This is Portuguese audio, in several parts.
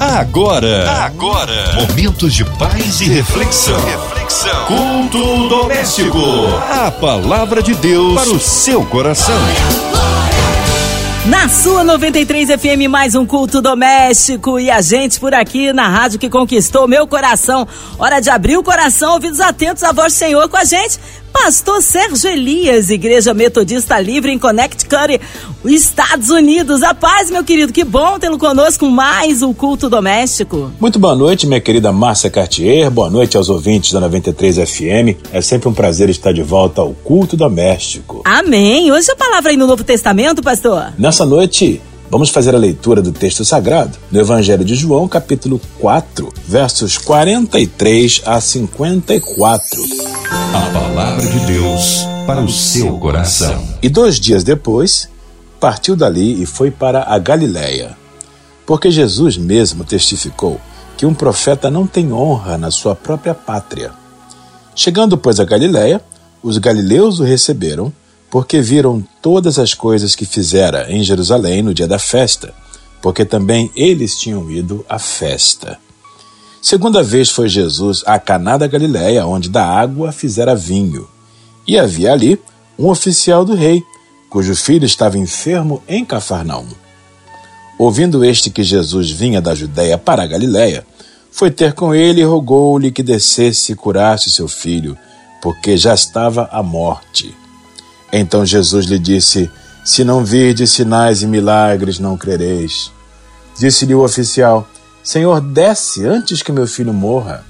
Agora, agora, momentos de paz e reflexão. Reflexão. Culto doméstico. A palavra de Deus para o seu coração. Na sua 93 FM, mais um culto doméstico e a gente por aqui na rádio que conquistou meu coração. Hora de abrir o coração, ouvidos atentos à voz do Senhor com a gente. Pastor Sérgio Elias, Igreja Metodista Livre em Connecticut, Estados Unidos. A paz, meu querido, que bom tê-lo conosco mais um culto doméstico. Muito boa noite, minha querida Márcia Cartier. Boa noite aos ouvintes da 93 FM. É sempre um prazer estar de volta ao culto doméstico. Amém. Hoje a palavra aí no Novo Testamento, pastor. Nessa noite, Vamos fazer a leitura do texto sagrado no Evangelho de João, capítulo 4, versos 43 a 54. A palavra de Deus para o seu coração. E dois dias depois, partiu dali e foi para a Galiléia, porque Jesus mesmo testificou que um profeta não tem honra na sua própria pátria. Chegando, pois, a Galiléia, os galileus o receberam porque viram todas as coisas que fizera em Jerusalém no dia da festa, porque também eles tinham ido à festa. Segunda vez foi Jesus a Caná da Galiléia, onde da água fizera vinho. E havia ali um oficial do rei, cujo filho estava enfermo em Cafarnaum. Ouvindo este que Jesus vinha da Judéia para a Galiléia, foi ter com ele e rogou-lhe que descesse e curasse seu filho, porque já estava à morte. Então Jesus lhe disse: Se não virdes sinais e milagres, não crereis. Disse-lhe o oficial: Senhor, desce antes que meu filho morra.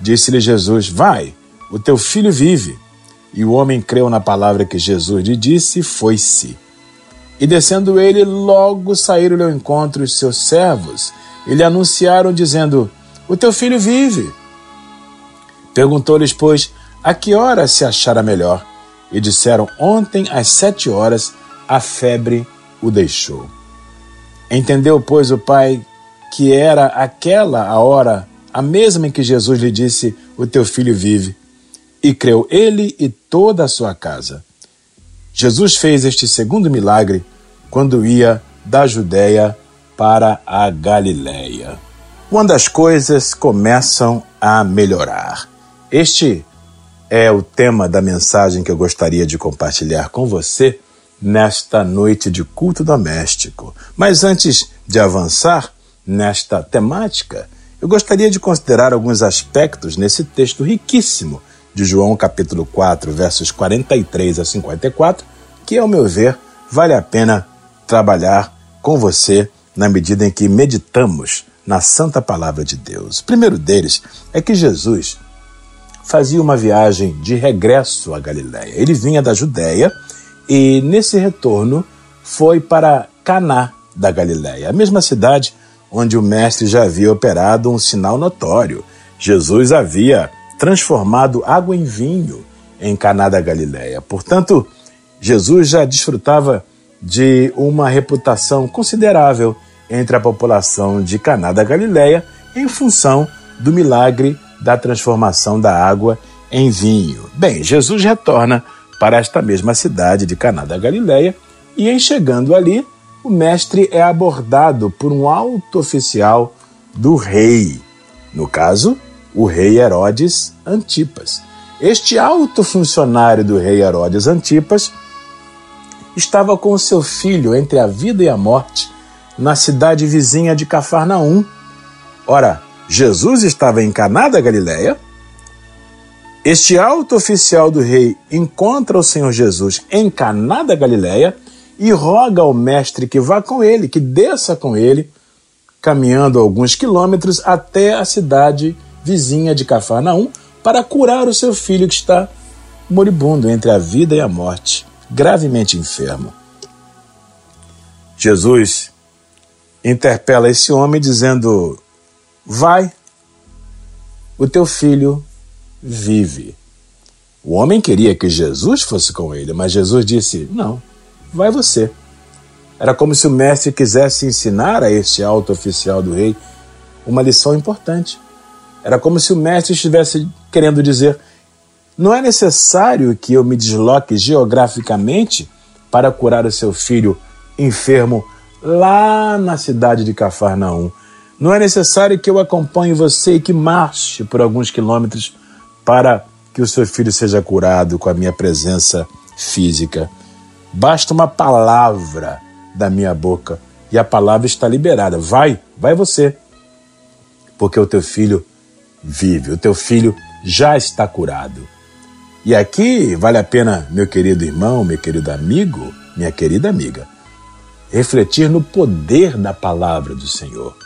Disse-lhe Jesus: Vai, o teu filho vive. E o homem creu na palavra que Jesus lhe disse e foi-se. E descendo ele, logo saíram-lhe ao encontro os seus servos e lhe anunciaram, dizendo: O teu filho vive. Perguntou-lhes, pois, a que hora se achara melhor? E disseram: Ontem às sete horas a febre o deixou. Entendeu, pois, o pai que era aquela a hora, a mesma em que Jesus lhe disse: O teu filho vive. E creu ele e toda a sua casa. Jesus fez este segundo milagre quando ia da Judéia para a Galiléia. Quando as coisas começam a melhorar. Este é o tema da mensagem que eu gostaria de compartilhar com você nesta noite de culto doméstico. Mas antes de avançar nesta temática, eu gostaria de considerar alguns aspectos nesse texto riquíssimo de João capítulo 4, versos 43 a 54, que, ao meu ver, vale a pena trabalhar com você na medida em que meditamos na santa palavra de Deus. O primeiro deles é que Jesus fazia uma viagem de regresso à Galiléia. Ele vinha da Judéia e nesse retorno foi para Caná da Galiléia, a mesma cidade onde o mestre já havia operado um sinal notório. Jesus havia transformado água em vinho em Caná da Galiléia. Portanto, Jesus já desfrutava de uma reputação considerável entre a população de Caná da Galiléia em função do milagre da transformação da água em vinho. Bem, Jesus retorna para esta mesma cidade de Caná da Galileia e em chegando ali, o mestre é abordado por um alto oficial do rei, no caso, o rei Herodes Antipas. Este alto funcionário do rei Herodes Antipas estava com seu filho entre a vida e a morte na cidade vizinha de Cafarnaum. Ora, Jesus estava em Caná da Galileia. Este alto oficial do rei encontra o Senhor Jesus em Caná da Galileia e roga ao mestre que vá com ele, que desça com ele, caminhando alguns quilômetros até a cidade vizinha de Cafarnaum para curar o seu filho que está moribundo entre a vida e a morte, gravemente enfermo. Jesus interpela esse homem dizendo: Vai, o teu filho vive. O homem queria que Jesus fosse com ele, mas Jesus disse: Não, vai você. Era como se o mestre quisesse ensinar a este alto oficial do rei uma lição importante. Era como se o mestre estivesse querendo dizer: não é necessário que eu me desloque geograficamente para curar o seu filho enfermo lá na cidade de Cafarnaum Não é necessário que eu acompanhe você e que marche por alguns quilômetros para que o seu filho seja curado com a minha presença física. Basta uma palavra da minha boca e a palavra está liberada. Vai, vai você. Porque o teu filho vive, o teu filho já está curado. E aqui vale a pena, meu querido irmão, meu querido amigo, minha querida amiga, refletir no poder da palavra do Senhor.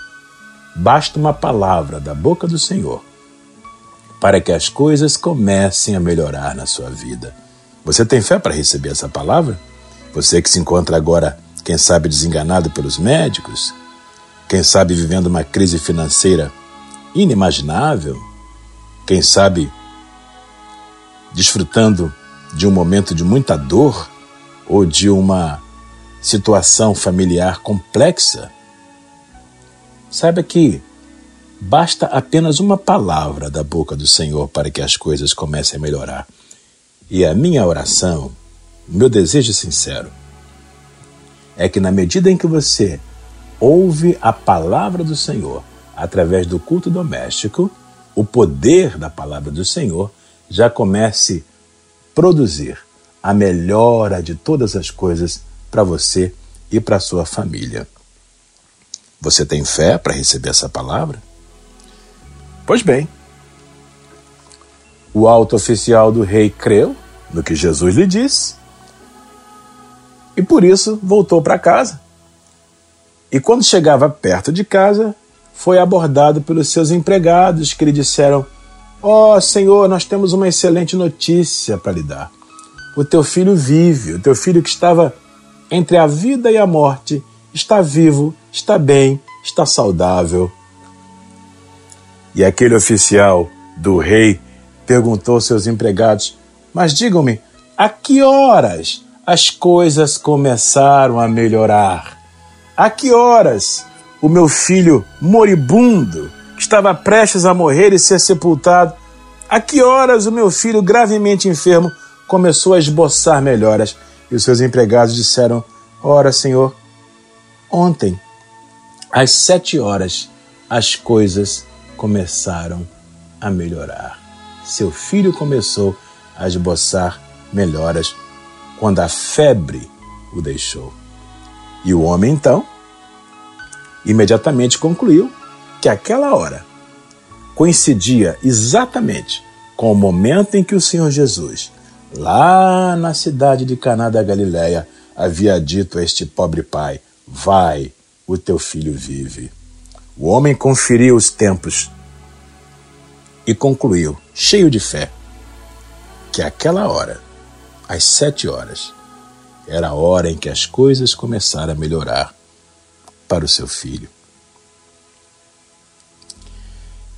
Basta uma palavra da boca do Senhor para que as coisas comecem a melhorar na sua vida. Você tem fé para receber essa palavra? Você que se encontra agora, quem sabe, desenganado pelos médicos, quem sabe vivendo uma crise financeira inimaginável, quem sabe desfrutando de um momento de muita dor ou de uma situação familiar complexa, saiba que basta apenas uma palavra da boca do Senhor para que as coisas comecem a melhorar. E a minha oração, meu desejo sincero, é que na medida em que você ouve a palavra do Senhor através do culto doméstico, o poder da palavra do Senhor já comece a produzir a melhora de todas as coisas para você e para sua família. Você tem fé para receber essa palavra? Pois bem, o alto oficial do rei creu no que Jesus lhe disse e por isso voltou para casa. E quando chegava perto de casa, foi abordado pelos seus empregados que lhe disseram: Ó oh, Senhor, nós temos uma excelente notícia para lhe dar. O teu filho vive, o teu filho que estava entre a vida e a morte, está vivo, está bem, está saudável. E aquele oficial do rei perguntou aos seus empregados: Mas digam-me, a que horas as coisas começaram a melhorar? A que horas o meu filho moribundo que estava prestes a morrer e ser sepultado. A que horas o meu filho gravemente enfermo começou a esboçar melhoras? E os seus empregados disseram: Ora, senhor, ontem, às sete horas, as coisas começaram a melhorar. Seu filho começou a esboçar melhoras quando a febre o deixou. E o homem então imediatamente concluiu que aquela hora coincidia exatamente com o momento em que o Senhor Jesus, lá na cidade de Caná da Galiléia, havia dito a este pobre pai: Vai, o teu filho vive. O homem conferiu os tempos e concluiu, cheio de fé, que aquela hora, às sete horas, era a hora em que as coisas começaram a melhorar para o seu filho.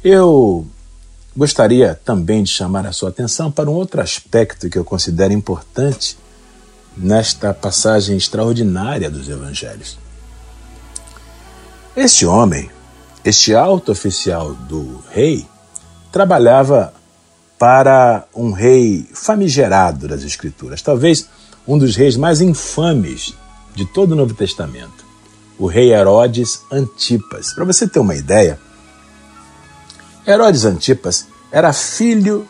Eu gostaria também de chamar a sua atenção para um outro aspecto que eu considero importante nesta passagem extraordinária dos evangelhos. Este homem, este alto oficial do rei, trabalhava para um rei famigerado das Escrituras, talvez um dos reis mais infames de todo o Novo Testamento o rei Herodes Antipas. Para você ter uma ideia, Herodes Antipas era filho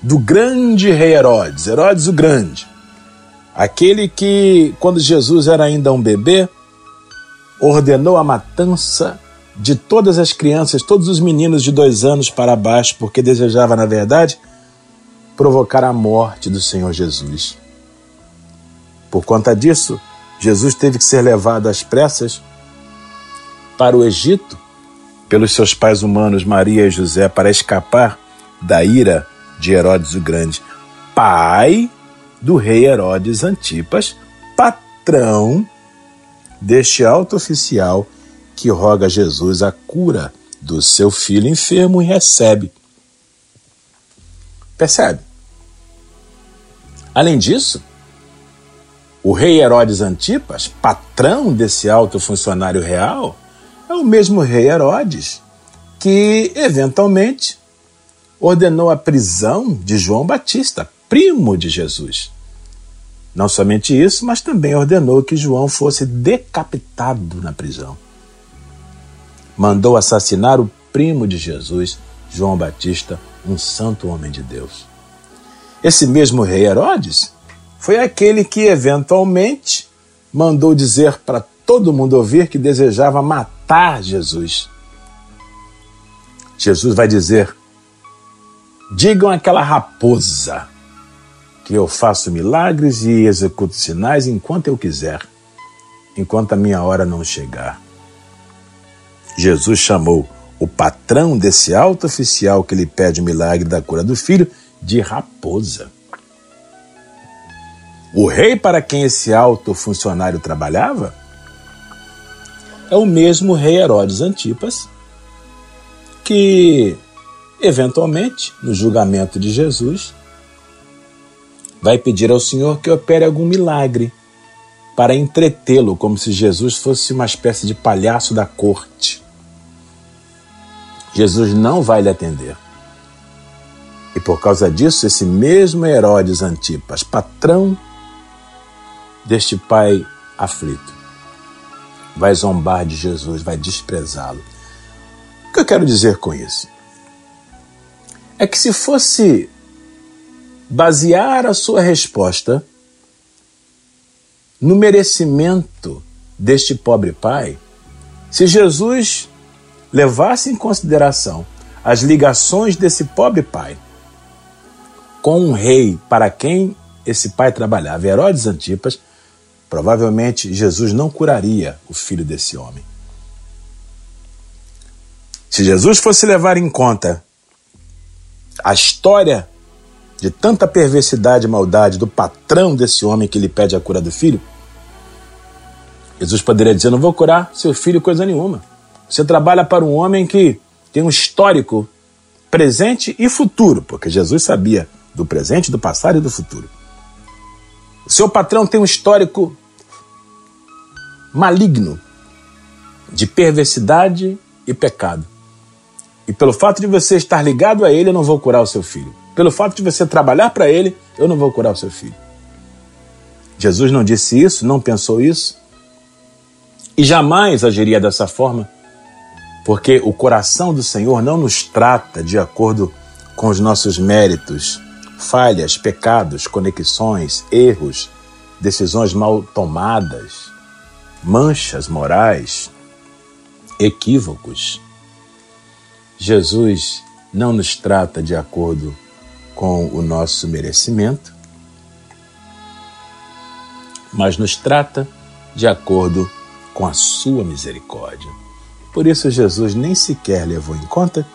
do grande rei Herodes, Herodes o Grande, aquele que, quando Jesus era ainda um bebê, ordenou a matança de todas as crianças, todos os meninos de dois anos para baixo, porque desejava, na verdade, provocar a morte do Senhor Jesus. Por conta disso, Jesus teve que ser levado às pressas para o Egito pelos seus pais humanos Maria e José para escapar da ira de Herodes o Grande, pai do rei Herodes Antipas, patrão deste alto oficial que roga a Jesus a cura do seu filho enfermo e recebe. Percebe? Além disso, o rei Herodes Antipas, patrão desse alto funcionário real, é o mesmo rei Herodes que, eventualmente, ordenou a prisão de João Batista, primo de Jesus. Não somente isso, mas também ordenou que João fosse decapitado na prisão. mandou assassinar o primo de Jesus, João Batista, um santo homem de Deus. Esse mesmo rei Herodes foi aquele que eventualmente mandou dizer para todo mundo ouvir que desejava matar Jesus. Jesus vai dizer: Digam àquela raposa que eu faço milagres e executo sinais enquanto eu quiser, enquanto a minha hora não chegar. Jesus chamou o patrão desse alto oficial que lhe pede o milagre da cura do filho de raposa. O rei para quem esse alto funcionário trabalhava é o mesmo rei Herodes Antipas, que, eventualmente, no julgamento de Jesus, vai pedir ao Senhor que opere algum milagre para entretê-lo, como se Jesus fosse uma espécie de palhaço da corte. Jesus não vai lhe atender. E por causa disso, esse mesmo Herodes Antipas, patrão deste pai aflito, vai zombar de Jesus, vai desprezá-lo. O que eu quero dizer com isso? É que se fosse basear a sua resposta no merecimento deste pobre pai, se Jesus levasse em consideração as ligações desse pobre pai com um rei para quem esse pai trabalhava, Herodes Antipas, provavelmente Jesus não curaria o filho desse homem. Se Jesus fosse levar em conta a história de tanta perversidade e maldade do patrão desse homem que lhe pede a cura do filho, Jesus poderia dizer: Não vou curar seu filho coisa nenhuma. Você trabalha para um homem que tem um histórico presente e futuro, porque Jesus sabia do presente, do passado e do futuro. O seu patrão tem um histórico maligno de perversidade e pecado. E pelo fato de você estar ligado a ele, eu não vou curar o seu filho. Pelo fato de você trabalhar para ele, eu não vou curar o seu filho. Jesus não disse isso, não pensou isso. E jamais agiria dessa forma, porque o coração do Senhor não nos trata de acordo com os nossos méritos, falhas, pecados, conexões, erros, decisões mal tomadas, manchas morais, equívocos. Jesus não nos trata de acordo com o nosso merecimento, mas nos trata de acordo com a sua misericórdia. Por isso, Jesus nem sequer levou em conta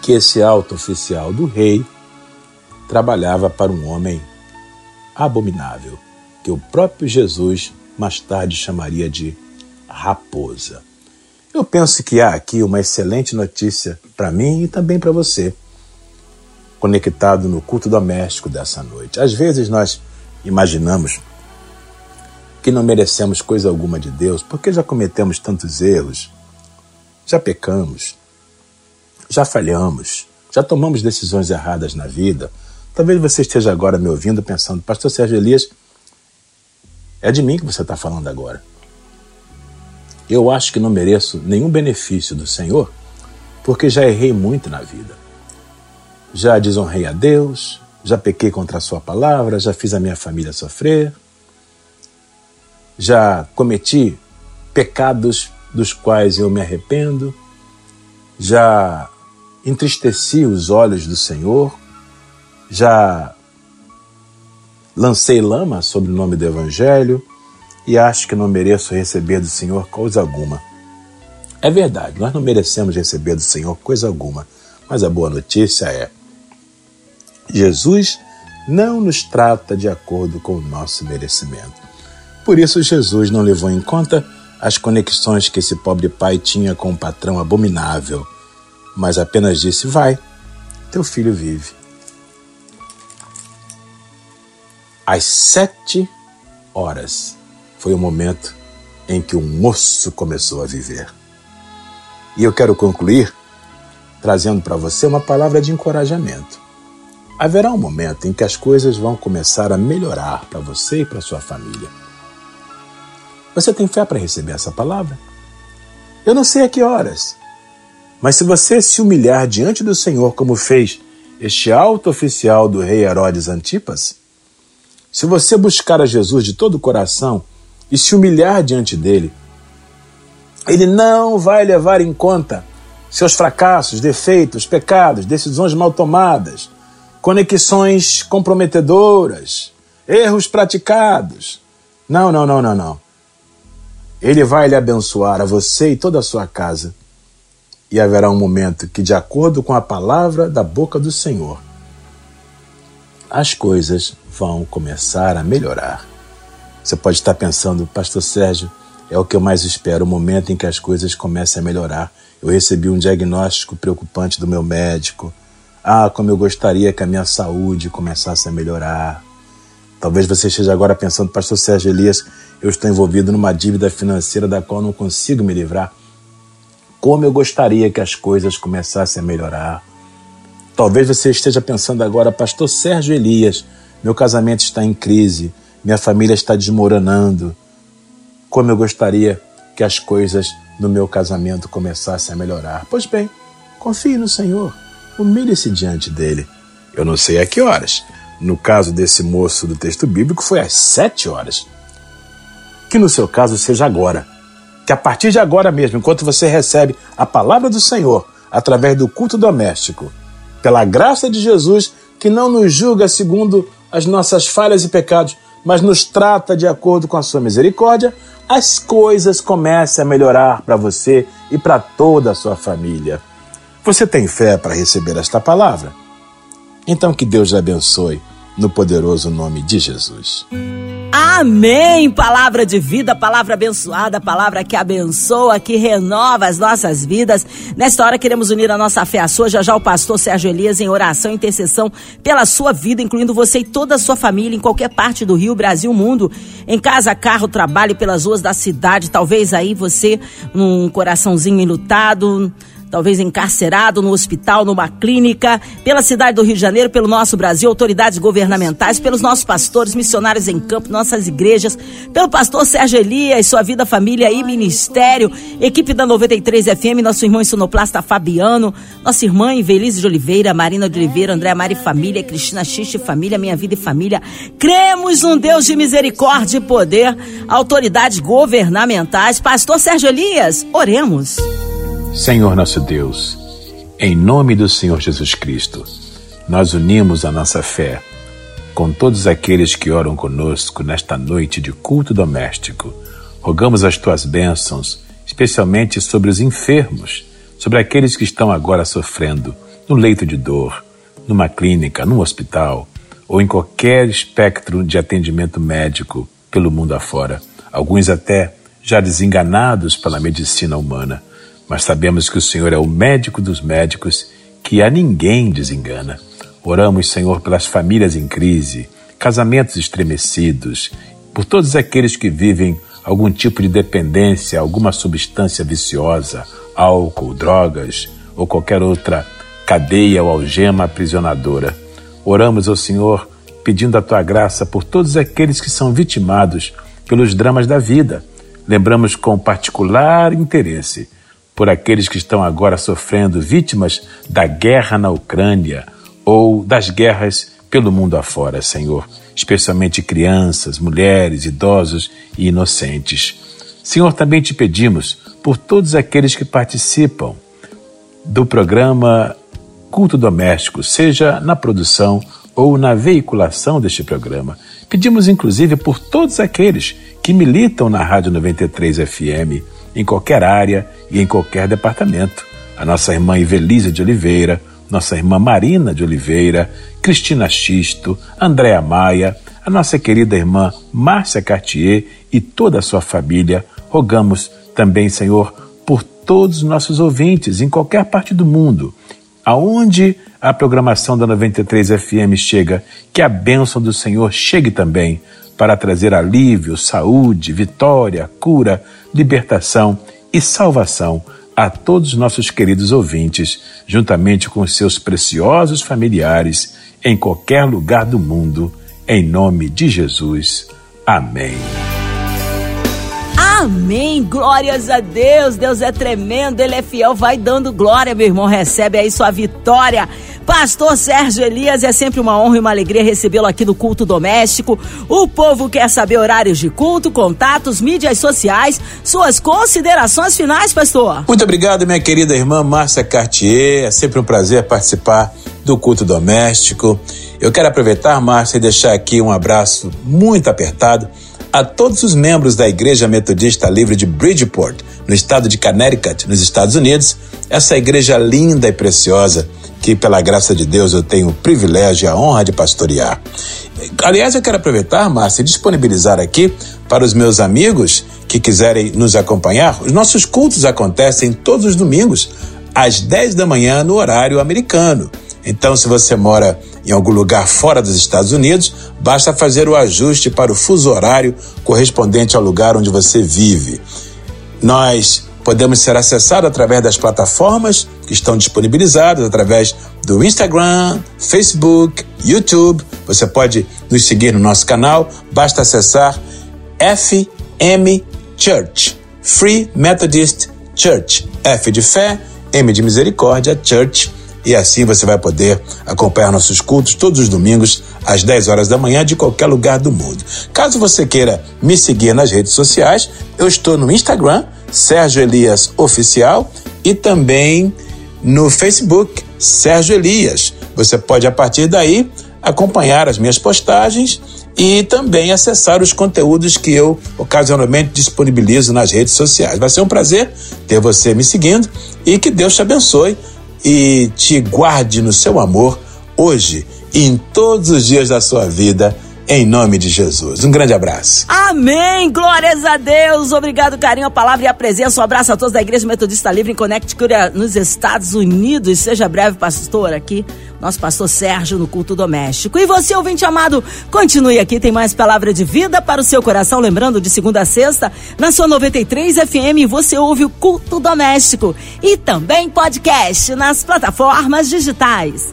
que esse alto oficial do rei trabalhava para um homem abominável, que o próprio Jesus mais tarde chamaria de raposa. Eu penso que há aqui uma excelente notícia para mim e também para você, conectado no culto doméstico dessa noite. Às vezes nós imaginamos que não merecemos coisa alguma de Deus porque já cometemos tantos erros, já pecamos, já falhamos, já tomamos decisões erradas na vida. Talvez você esteja agora me ouvindo pensando, Pastor Sérgio Elias, é de mim que você está falando agora. Eu acho que não mereço nenhum benefício do Senhor porque já errei muito na vida. Já desonrei a Deus, já pequei contra a Sua palavra, já fiz a minha família sofrer, já cometi pecados dos quais eu me arrependo, já entristeci os olhos do Senhor, já lancei lama sobre o nome do Evangelho e acho que não mereço receber do Senhor coisa alguma. É verdade, nós não merecemos receber do Senhor coisa alguma, mas a boa notícia é: Jesus não nos trata de acordo com o nosso merecimento. Por isso, Jesus não levou em conta as conexões que esse pobre pai tinha com um patrão abominável, mas apenas disse: Vai, teu filho vive. Às sete horas foi o momento em que o moço começou a viver. E eu quero concluir trazendo para você uma palavra de encorajamento. Haverá um momento em que as coisas vão começar a melhorar para você e para sua família. Você tem fé para receber essa palavra? Eu não sei a que horas. Mas se você se humilhar diante do Senhor, como fez este alto oficial do rei Herodes Antipas, se você buscar a Jesus de todo o coração e se humilhar diante dele, ele não vai levar em conta seus fracassos, defeitos, pecados, decisões mal tomadas, conexões comprometedoras, erros praticados. Não, não, não, não, não. Ele vai lhe abençoar a você e toda a sua casa. E haverá um momento que, de acordo com a palavra da boca do Senhor, as coisas vão começar a melhorar. Você pode estar pensando, Pastor Sérgio, é o que eu mais espero, o momento em que as coisas comecem a melhorar. Eu recebi um diagnóstico preocupante do meu médico. Ah, como eu gostaria que a minha saúde começasse a melhorar. Talvez você esteja agora pensando, Pastor Sérgio Elias, eu estou envolvido numa dívida financeira da qual não consigo me livrar. Como eu gostaria que as coisas começassem a melhorar. Talvez você esteja pensando agora, Pastor Sérgio Elias, meu casamento está em crise, minha família está desmoronando. Como eu gostaria que as coisas no meu casamento começassem a melhorar. Pois bem, confie no Senhor, humilhe-se diante dele. Eu não sei a que horas. No caso desse moço do texto bíblico, foi às sete horas. Que no seu caso seja agora. Que a partir de agora mesmo, enquanto você recebe a palavra do Senhor através do culto doméstico, pela graça de Jesus, que não nos julga segundo as nossas falhas e pecados, mas nos trata de acordo com a sua misericórdia, as coisas comecem a melhorar para você e para toda a sua família. Você tem fé para receber esta palavra? Então que Deus abençoe no poderoso nome de Jesus. Amém! Palavra de vida, palavra abençoada, palavra que abençoa, que renova as nossas vidas. Nesta hora queremos unir a nossa fé à sua. Já já o pastor Sérgio Elias em oração e intercessão pela sua vida, incluindo você e toda a sua família em qualquer parte do Rio, Brasil, mundo. Em casa, carro, trabalho, pelas ruas da cidade. Talvez aí você, num coraçãozinho enlutado talvez encarcerado no hospital, numa clínica, pela cidade do Rio de Janeiro, pelo nosso Brasil, autoridades governamentais, pelos nossos pastores, missionários em campo, nossas igrejas, pelo pastor Sérgio Elias, sua vida, família e ministério, equipe da 93 FM, nosso irmão sonoplasta Fabiano, nossa irmã Invelise de Oliveira, Marina de Oliveira, André Mari Família, Cristina Xixi Família, Minha Vida e Família. Cremos um Deus de misericórdia e poder, autoridades governamentais. Pastor Sérgio Elias, oremos. Senhor nosso Deus, em nome do Senhor Jesus Cristo, nós unimos a nossa fé com todos aqueles que oram conosco nesta noite de culto doméstico. Rogamos as tuas bênçãos, especialmente sobre os enfermos, sobre aqueles que estão agora sofrendo no leito de dor, numa clínica, num hospital ou em qualquer espectro de atendimento médico pelo mundo afora. Alguns até já desenganados pela medicina humana mas sabemos que o Senhor é o médico dos médicos, que a ninguém desengana. Oramos, Senhor, pelas famílias em crise, casamentos estremecidos, por todos aqueles que vivem algum tipo de dependência, alguma substância viciosa, álcool, drogas ou qualquer outra cadeia ou algema aprisionadora. Oramos ao Senhor pedindo a tua graça por todos aqueles que são vitimados pelos dramas da vida. Lembramos com particular interesse por aqueles que estão agora sofrendo vítimas da guerra na Ucrânia ou das guerras pelo mundo afora, Senhor, especialmente crianças, mulheres, idosos e inocentes. Senhor, também te pedimos por todos aqueles que participam do programa Culto Doméstico, seja na produção ou na veiculação deste programa. Pedimos inclusive por todos aqueles que militam na Rádio 93 FM em qualquer área e em qualquer departamento. A nossa irmã Ivelisa de Oliveira, nossa irmã Marina de Oliveira, Cristina Xisto, Andréa Maia, a nossa querida irmã Márcia Cartier e toda a sua família. Rogamos também, Senhor, por todos os nossos ouvintes em qualquer parte do mundo, aonde a programação da 93 FM chega, que a bênção do Senhor chegue também para trazer alívio, saúde, vitória, cura, libertação e salvação a todos os nossos queridos ouvintes, juntamente com seus preciosos familiares, em qualquer lugar do mundo, em nome de Jesus. Amém. Amém. Glórias a Deus. Deus é tremendo, Ele é fiel. Vai dando glória, meu irmão. Recebe aí sua vitória. Pastor Sérgio Elias, é sempre uma honra e uma alegria recebê-lo aqui no culto doméstico. O povo quer saber horários de culto, contatos, mídias sociais, suas considerações finais, pastor. Muito obrigado, minha querida irmã Márcia Cartier. É sempre um prazer participar do culto doméstico. Eu quero aproveitar, Márcia, e deixar aqui um abraço muito apertado a todos os membros da Igreja Metodista Livre de Bridgeport, no estado de Connecticut, nos Estados Unidos, essa igreja linda e preciosa que, pela graça de Deus, eu tenho o privilégio e a honra de pastorear. Aliás, eu quero aproveitar, Márcia, e disponibilizar aqui para os meus amigos que quiserem nos acompanhar. Os nossos cultos acontecem todos os domingos, às 10 da manhã, no horário americano. Então, se você mora em algum lugar fora dos Estados Unidos, basta fazer o ajuste para o fuso horário correspondente ao lugar onde você vive. Nós podemos ser acessados através das plataformas que estão disponibilizadas, através do Instagram, Facebook, YouTube. Você pode nos seguir no nosso canal, basta acessar FM Church, Free Methodist Church. F de fé, M de misericórdia, Church. E assim você vai poder acompanhar nossos cultos todos os domingos às 10 horas da manhã de qualquer lugar do mundo. Caso você queira me seguir nas redes sociais, eu estou no Instagram, Sérgio Elias Oficial e também no Facebook, Sérgio Elias. Você pode, a partir daí, acompanhar as minhas postagens e também acessar os conteúdos que eu ocasionalmente disponibilizo nas redes sociais. Vai ser um prazer ter você me seguindo e que Deus te abençoe e te guarde no seu amor hoje e em todos os dias da sua vida em nome de Jesus. Um grande abraço. Amém. Glórias a Deus. Obrigado, carinho, a palavra e a presença. Um abraço a todos da Igreja Metodista Livre em Connecticut, nos Estados Unidos. Seja breve, pastor, aqui. Nosso pastor Sérgio no culto doméstico. E você, ouvinte amado, continue aqui, tem mais palavra de vida para o seu coração. Lembrando, de segunda a sexta, na sua 93 FM, você ouve o culto doméstico e também podcast nas plataformas digitais